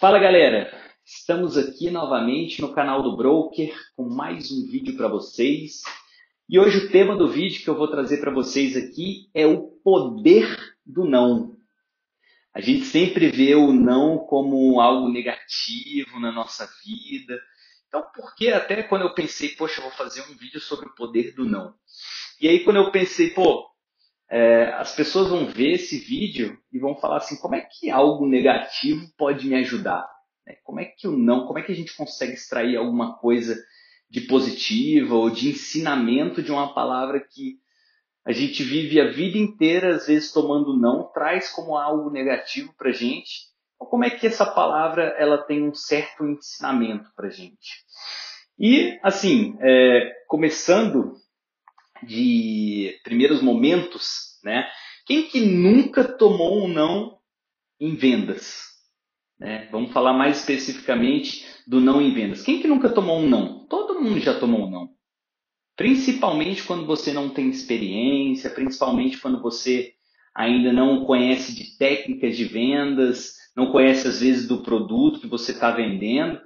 Fala galera, estamos aqui novamente no canal do Broker com mais um vídeo para vocês. E hoje o tema do vídeo que eu vou trazer para vocês aqui é o poder do não. A gente sempre vê o não como algo negativo na nossa vida. Então, por que até quando eu pensei, poxa, eu vou fazer um vídeo sobre o poder do não? E aí quando eu pensei, pô, é, as pessoas vão ver esse vídeo e vão falar assim, como é que algo negativo pode me ajudar? É, como é que o não, como é que a gente consegue extrair alguma coisa de positiva ou de ensinamento de uma palavra que a gente vive a vida inteira, às vezes tomando não, traz como algo negativo para gente. Então, como é que essa palavra ela tem um certo ensinamento para gente? E assim, é, começando de primeiros momentos, né? Quem que nunca tomou um não em vendas? Né? Vamos falar mais especificamente do não em vendas. Quem que nunca tomou um não? Todo mundo já tomou um não. Principalmente quando você não tem experiência, principalmente quando você ainda não conhece de técnicas de vendas, não conhece às vezes do produto que você está vendendo.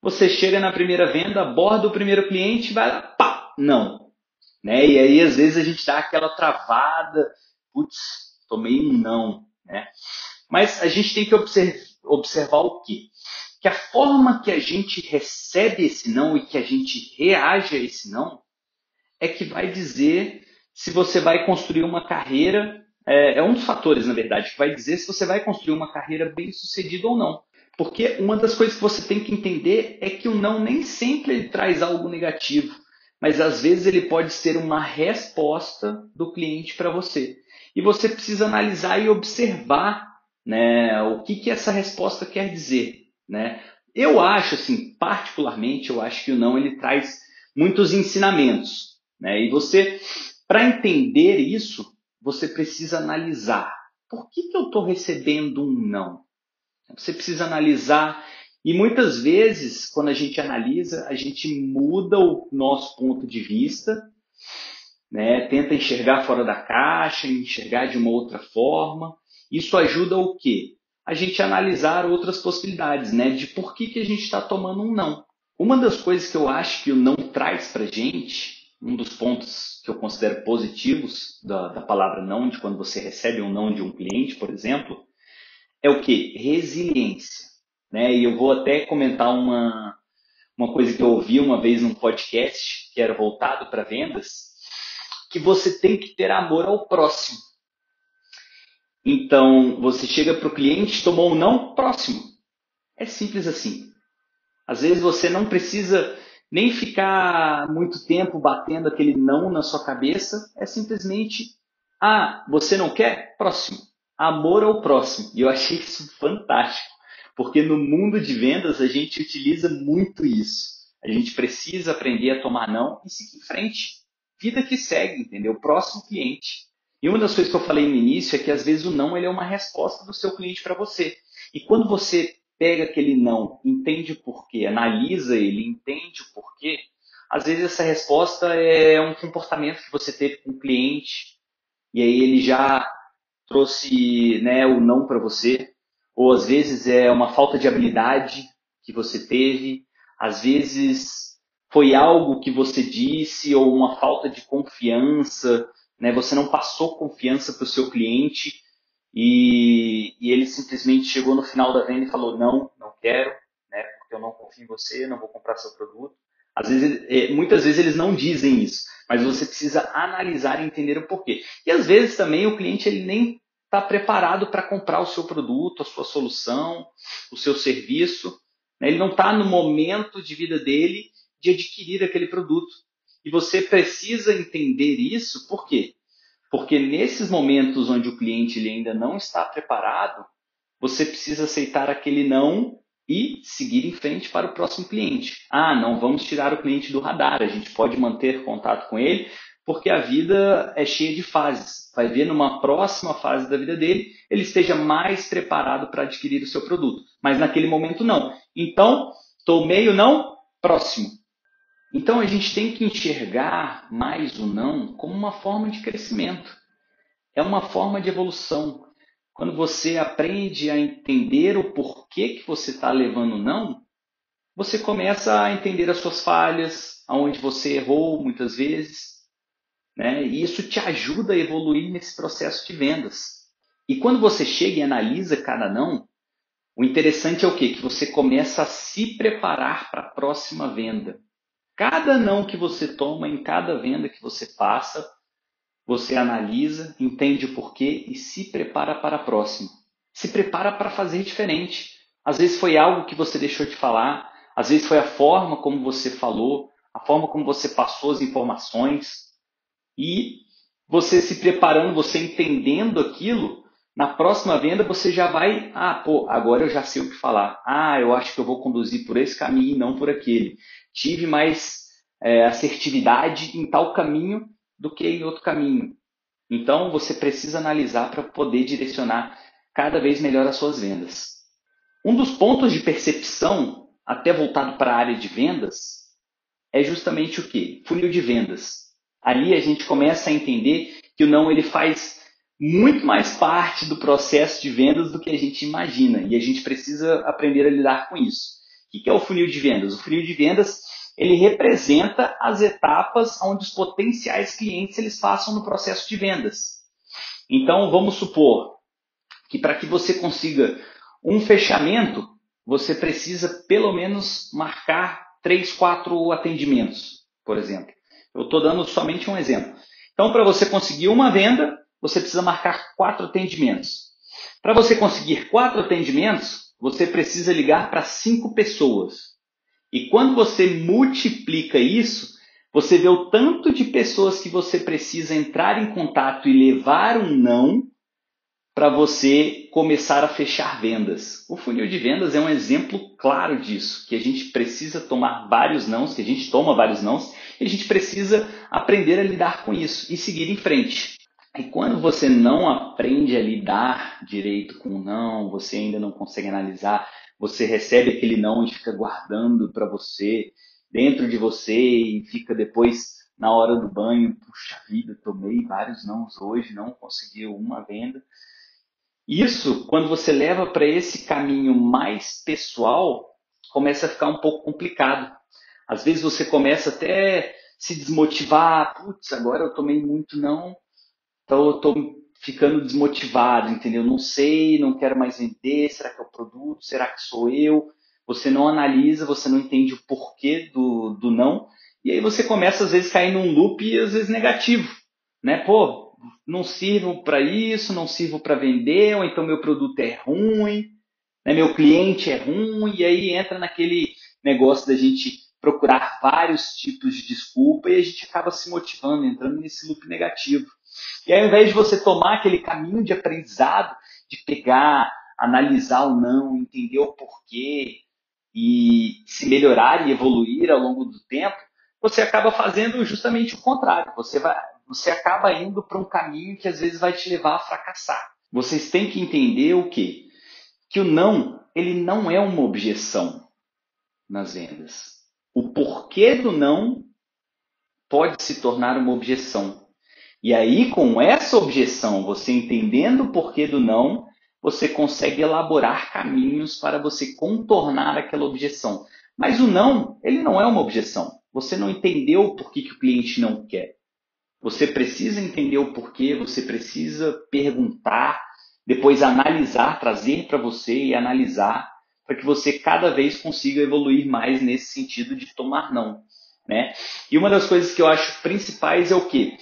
Você chega na primeira venda, aborda o primeiro cliente vai lá, pá, não. Né? E aí, às vezes, a gente dá aquela travada, putz, tomei um não. Né? Mas a gente tem que observar, o quê? Que a forma que a gente recebe esse não e que a gente reage a esse não é que vai dizer se você vai construir uma carreira, é, é um dos fatores, na verdade, que vai dizer se você vai construir uma carreira bem sucedida ou não. Porque uma das coisas que você tem que entender é que o não nem sempre ele traz algo negativo mas às vezes ele pode ser uma resposta do cliente para você. E você precisa analisar e observar né, o que, que essa resposta quer dizer. Né? Eu acho, assim, particularmente, eu acho que o não ele traz muitos ensinamentos. Né? E você, para entender isso, você precisa analisar. Por que, que eu estou recebendo um não? Você precisa analisar e muitas vezes, quando a gente analisa, a gente muda o nosso ponto de vista, né? tenta enxergar fora da caixa, enxergar de uma outra forma. Isso ajuda o quê? A gente analisar outras possibilidades, né? De por que, que a gente está tomando um não. Uma das coisas que eu acho que o não traz para gente, um dos pontos que eu considero positivos da, da palavra não, de quando você recebe um não de um cliente, por exemplo, é o que? Resiliência. Né? E eu vou até comentar uma, uma coisa que eu ouvi uma vez num podcast que era voltado para vendas, que você tem que ter amor ao próximo. Então, você chega para o cliente, tomou um não, próximo. É simples assim. Às vezes você não precisa nem ficar muito tempo batendo aquele não na sua cabeça, é simplesmente, ah, você não quer? Próximo. Amor ao próximo. E eu achei isso fantástico. Porque no mundo de vendas a gente utiliza muito isso. A gente precisa aprender a tomar não e seguir em frente. Vida que segue, entendeu? Próximo cliente. E uma das coisas que eu falei no início é que às vezes o não ele é uma resposta do seu cliente para você. E quando você pega aquele não, entende o porquê, analisa ele, entende o porquê, às vezes essa resposta é um comportamento que você teve com o cliente e aí ele já trouxe né, o não para você ou às vezes é uma falta de habilidade que você teve, às vezes foi algo que você disse ou uma falta de confiança, né? Você não passou confiança para o seu cliente e, e, ele simplesmente chegou no final da venda e falou não, não quero, né? Porque eu não confio em você, não vou comprar seu produto. Às vezes, é, muitas vezes eles não dizem isso, mas você precisa analisar e entender o porquê. E às vezes também o cliente ele nem está preparado para comprar o seu produto, a sua solução, o seu serviço. Né? Ele não está no momento de vida dele de adquirir aquele produto. E você precisa entender isso, por quê? Porque nesses momentos onde o cliente ele ainda não está preparado, você precisa aceitar aquele não e seguir em frente para o próximo cliente. Ah, não vamos tirar o cliente do radar, a gente pode manter contato com ele, porque a vida é cheia de fases. Vai ver numa próxima fase da vida dele, ele esteja mais preparado para adquirir o seu produto. Mas naquele momento não. Então, estou meio não, próximo. Então a gente tem que enxergar mais o não como uma forma de crescimento. É uma forma de evolução. quando você aprende a entender o porquê que você está levando não, você começa a entender as suas falhas, aonde você errou muitas vezes, né? E isso te ajuda a evoluir nesse processo de vendas. E quando você chega e analisa cada não, o interessante é o quê? Que você começa a se preparar para a próxima venda. Cada não que você toma em cada venda que você passa, você analisa, entende o porquê e se prepara para a próxima. Se prepara para fazer diferente. Às vezes foi algo que você deixou de falar, às vezes foi a forma como você falou, a forma como você passou as informações. E você se preparando, você entendendo aquilo, na próxima venda você já vai, ah, pô, agora eu já sei o que falar. Ah, eu acho que eu vou conduzir por esse caminho e não por aquele. Tive mais é, assertividade em tal caminho do que em outro caminho. Então você precisa analisar para poder direcionar cada vez melhor as suas vendas. Um dos pontos de percepção, até voltado para a área de vendas, é justamente o que? Funil de vendas. Ali a gente começa a entender que o não ele faz muito mais parte do processo de vendas do que a gente imagina. E a gente precisa aprender a lidar com isso. O que é o funil de vendas? O funil de vendas ele representa as etapas onde os potenciais clientes eles passam no processo de vendas. Então, vamos supor que para que você consiga um fechamento, você precisa pelo menos marcar três, quatro atendimentos, por exemplo. Eu estou dando somente um exemplo. Então, para você conseguir uma venda, você precisa marcar quatro atendimentos. Para você conseguir quatro atendimentos, você precisa ligar para cinco pessoas. E quando você multiplica isso, você vê o tanto de pessoas que você precisa entrar em contato e levar um não para você começar a fechar vendas. O funil de vendas é um exemplo claro disso, que a gente precisa tomar vários nãos, que a gente toma vários nãos, e a gente precisa aprender a lidar com isso e seguir em frente. E quando você não aprende a lidar direito com o não, você ainda não consegue analisar, você recebe aquele não e fica guardando para você, dentro de você, e fica depois na hora do banho, puxa vida, tomei vários nãos hoje, não conseguiu uma venda. Isso, quando você leva para esse caminho mais pessoal, começa a ficar um pouco complicado. Às vezes você começa até se desmotivar, putz, agora eu tomei muito não, então eu estou ficando desmotivado, entendeu? Não sei, não quero mais vender, será que é o produto, será que sou eu? Você não analisa, você não entende o porquê do, do não, e aí você começa às vezes a cair num loop às vezes negativo, né? Pô, não sirvo para isso, não sirvo para vender, ou então meu produto é ruim, né? meu cliente é ruim, e aí entra naquele negócio da gente procurar vários tipos de desculpa e a gente acaba se motivando, entrando nesse loop negativo. E ao invés de você tomar aquele caminho de aprendizado, de pegar, analisar o não, entender o porquê e se melhorar e evoluir ao longo do tempo, você acaba fazendo justamente o contrário. Você, vai, você acaba indo para um caminho que às vezes vai te levar a fracassar. Vocês têm que entender o quê? Que o não, ele não é uma objeção nas vendas. O porquê do não pode se tornar uma objeção. E aí, com essa objeção, você entendendo o porquê do não, você consegue elaborar caminhos para você contornar aquela objeção. Mas o não, ele não é uma objeção. Você não entendeu por que, que o cliente não quer. Você precisa entender o porquê, você precisa perguntar, depois analisar, trazer para você e analisar, para que você cada vez consiga evoluir mais nesse sentido de tomar não. Né? E uma das coisas que eu acho principais é o quê?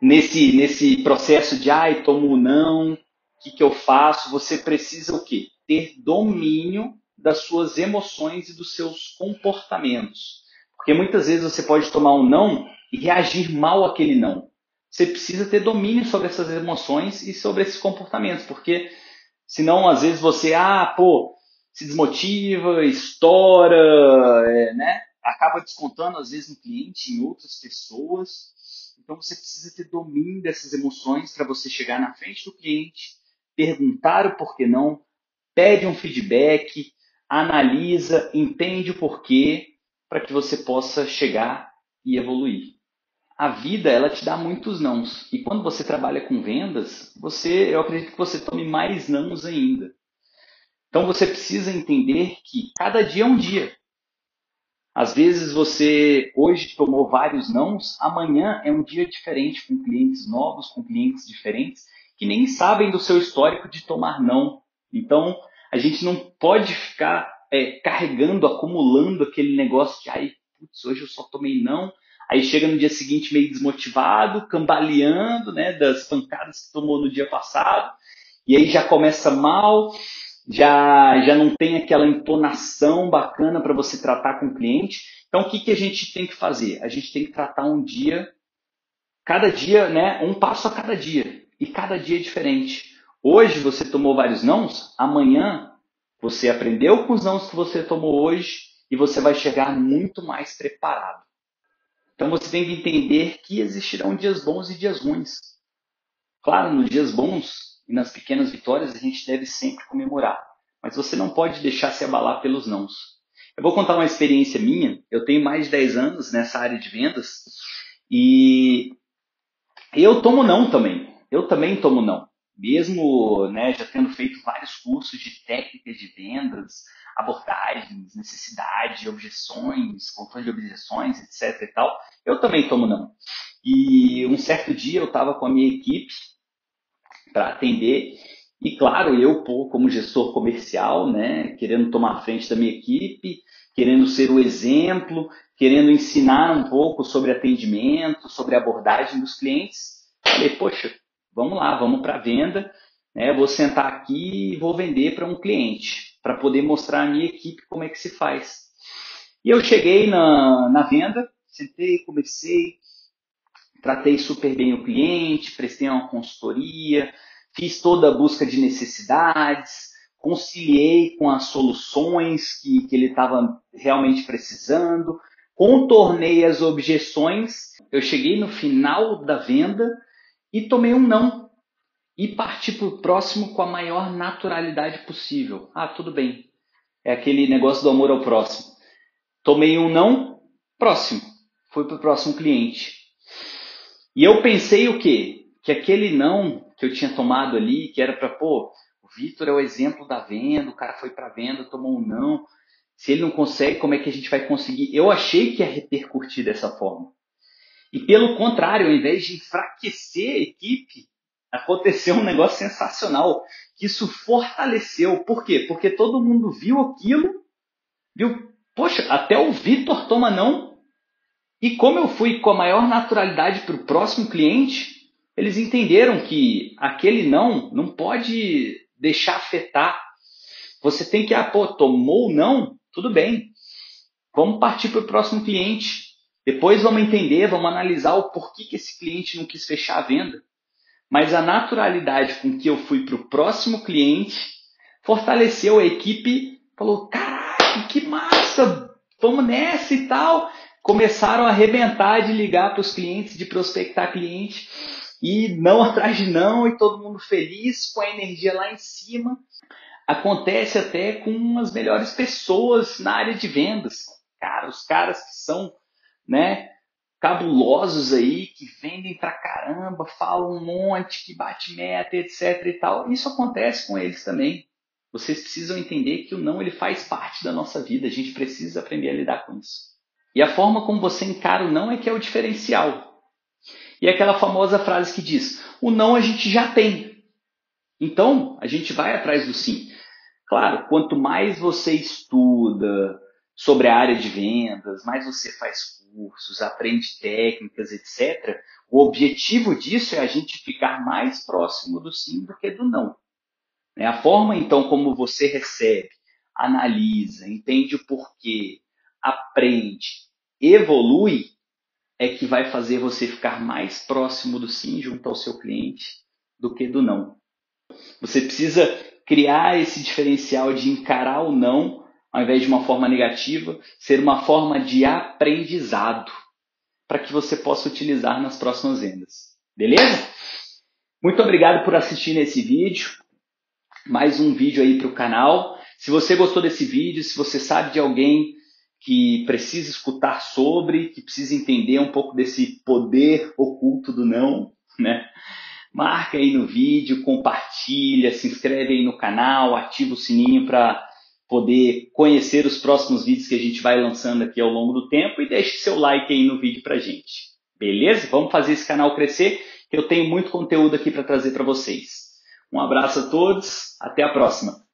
nesse, nesse processo de ai, tomo não, o que, que eu faço? Você precisa o quê? Ter domínio das suas emoções e dos seus comportamentos. Porque muitas vezes você pode tomar um não e reagir mal àquele não. Você precisa ter domínio sobre essas emoções e sobre esses comportamentos, porque senão às vezes você, ah, pô, se desmotiva, estoura, é, né? Acaba descontando às vezes no cliente, em outras pessoas. Então você precisa ter domínio dessas emoções para você chegar na frente do cliente, perguntar o porquê não, pede um feedback, analisa, entende o porquê, para que você possa chegar e evoluir. a vida ela te dá muitos nãos. E quando você trabalha com vendas, você, eu acredito que você tome mais nãos ainda. Então você precisa entender que cada dia é um dia. Às vezes você hoje tomou vários nãos, amanhã é um dia diferente com clientes novos, com clientes diferentes que nem sabem do seu histórico de tomar não. Então a gente não pode ficar é, carregando, acumulando aquele negócio de ai, putz, hoje eu só tomei não. Aí chega no dia seguinte meio desmotivado, cambaleando, né, das pancadas que tomou no dia passado, e aí já começa mal, já, já não tem aquela entonação bacana para você tratar com o cliente. Então, o que, que a gente tem que fazer? A gente tem que tratar um dia, cada dia, né, um passo a cada dia. E cada dia é diferente. Hoje você tomou vários nãos, amanhã você aprendeu com os nãos que você tomou hoje e você vai chegar muito mais preparado. Então você tem que entender que existirão dias bons e dias ruins. Claro, nos dias bons e nas pequenas vitórias a gente deve sempre comemorar. Mas você não pode deixar se abalar pelos nãos. Eu vou contar uma experiência minha. Eu tenho mais de 10 anos nessa área de vendas e eu tomo não também. Eu também tomo não. Mesmo né, já tendo feito vários cursos de técnicas de vendas, abordagens, necessidade, objeções, controle de objeções, etc. e tal, eu também tomo não. E um certo dia eu estava com a minha equipe para atender. E claro, eu, como gestor comercial, né, querendo tomar frente da minha equipe, querendo ser o exemplo, querendo ensinar um pouco sobre atendimento, sobre abordagem dos clientes, falei, poxa, vamos lá, vamos para a venda, né, vou sentar aqui e vou vender para um cliente, para poder mostrar à minha equipe como é que se faz. E eu cheguei na, na venda, sentei, comecei, tratei super bem o cliente, prestei uma consultoria, fiz toda a busca de necessidades, conciliei com as soluções que, que ele estava realmente precisando, contornei as objeções. Eu cheguei no final da venda e tomei um não. E parti para o próximo com a maior naturalidade possível. Ah, tudo bem. É aquele negócio do amor ao próximo. Tomei um não, próximo. Fui para o próximo cliente. E eu pensei o quê? Que aquele não que eu tinha tomado ali, que era para, pô, o Vitor é o exemplo da venda, o cara foi para venda, tomou um não. Se ele não consegue, como é que a gente vai conseguir? Eu achei que ia repercutir dessa forma. E pelo contrário, ao invés de enfraquecer a equipe, aconteceu um negócio sensacional, que isso fortaleceu. Por quê? Porque todo mundo viu aquilo, viu, poxa, até o Vitor toma não, e como eu fui com a maior naturalidade para o próximo cliente, eles entenderam que aquele não não pode deixar afetar. Você tem que, ah, pô, tomou não? Tudo bem. Vamos partir para o próximo cliente. Depois vamos entender, vamos analisar o porquê que esse cliente não quis fechar a venda. Mas a naturalidade com que eu fui para o próximo cliente fortaleceu a equipe. Falou, caraca, que massa, vamos nessa e tal começaram a arrebentar de ligar para os clientes, de prospectar cliente e não atrás de não e todo mundo feliz com a energia lá em cima. Acontece até com as melhores pessoas na área de vendas. Cara, os caras que são, né, cabulosos aí, que vendem pra caramba, falam um monte, que bate meta, etc e tal. Isso acontece com eles também. Vocês precisam entender que o não ele faz parte da nossa vida. A gente precisa aprender a lidar com isso. E a forma como você encara o não é que é o diferencial. E aquela famosa frase que diz: o não a gente já tem. Então, a gente vai atrás do sim. Claro, quanto mais você estuda sobre a área de vendas, mais você faz cursos, aprende técnicas, etc. O objetivo disso é a gente ficar mais próximo do sim do que do não. Né? A forma, então, como você recebe, analisa, entende o porquê, aprende, evolui, é que vai fazer você ficar mais próximo do sim junto ao seu cliente do que do não. Você precisa criar esse diferencial de encarar o não ao invés de uma forma negativa, ser uma forma de aprendizado para que você possa utilizar nas próximas vendas. Beleza? Muito obrigado por assistir esse vídeo. Mais um vídeo aí para o canal. Se você gostou desse vídeo, se você sabe de alguém que precisa escutar sobre, que precisa entender um pouco desse poder oculto do não, né? Marca aí no vídeo, compartilha, se inscreve aí no canal, ativa o sininho para poder conhecer os próximos vídeos que a gente vai lançando aqui ao longo do tempo e deixe seu like aí no vídeo pra gente. Beleza? Vamos fazer esse canal crescer, que eu tenho muito conteúdo aqui para trazer para vocês. Um abraço a todos, até a próxima.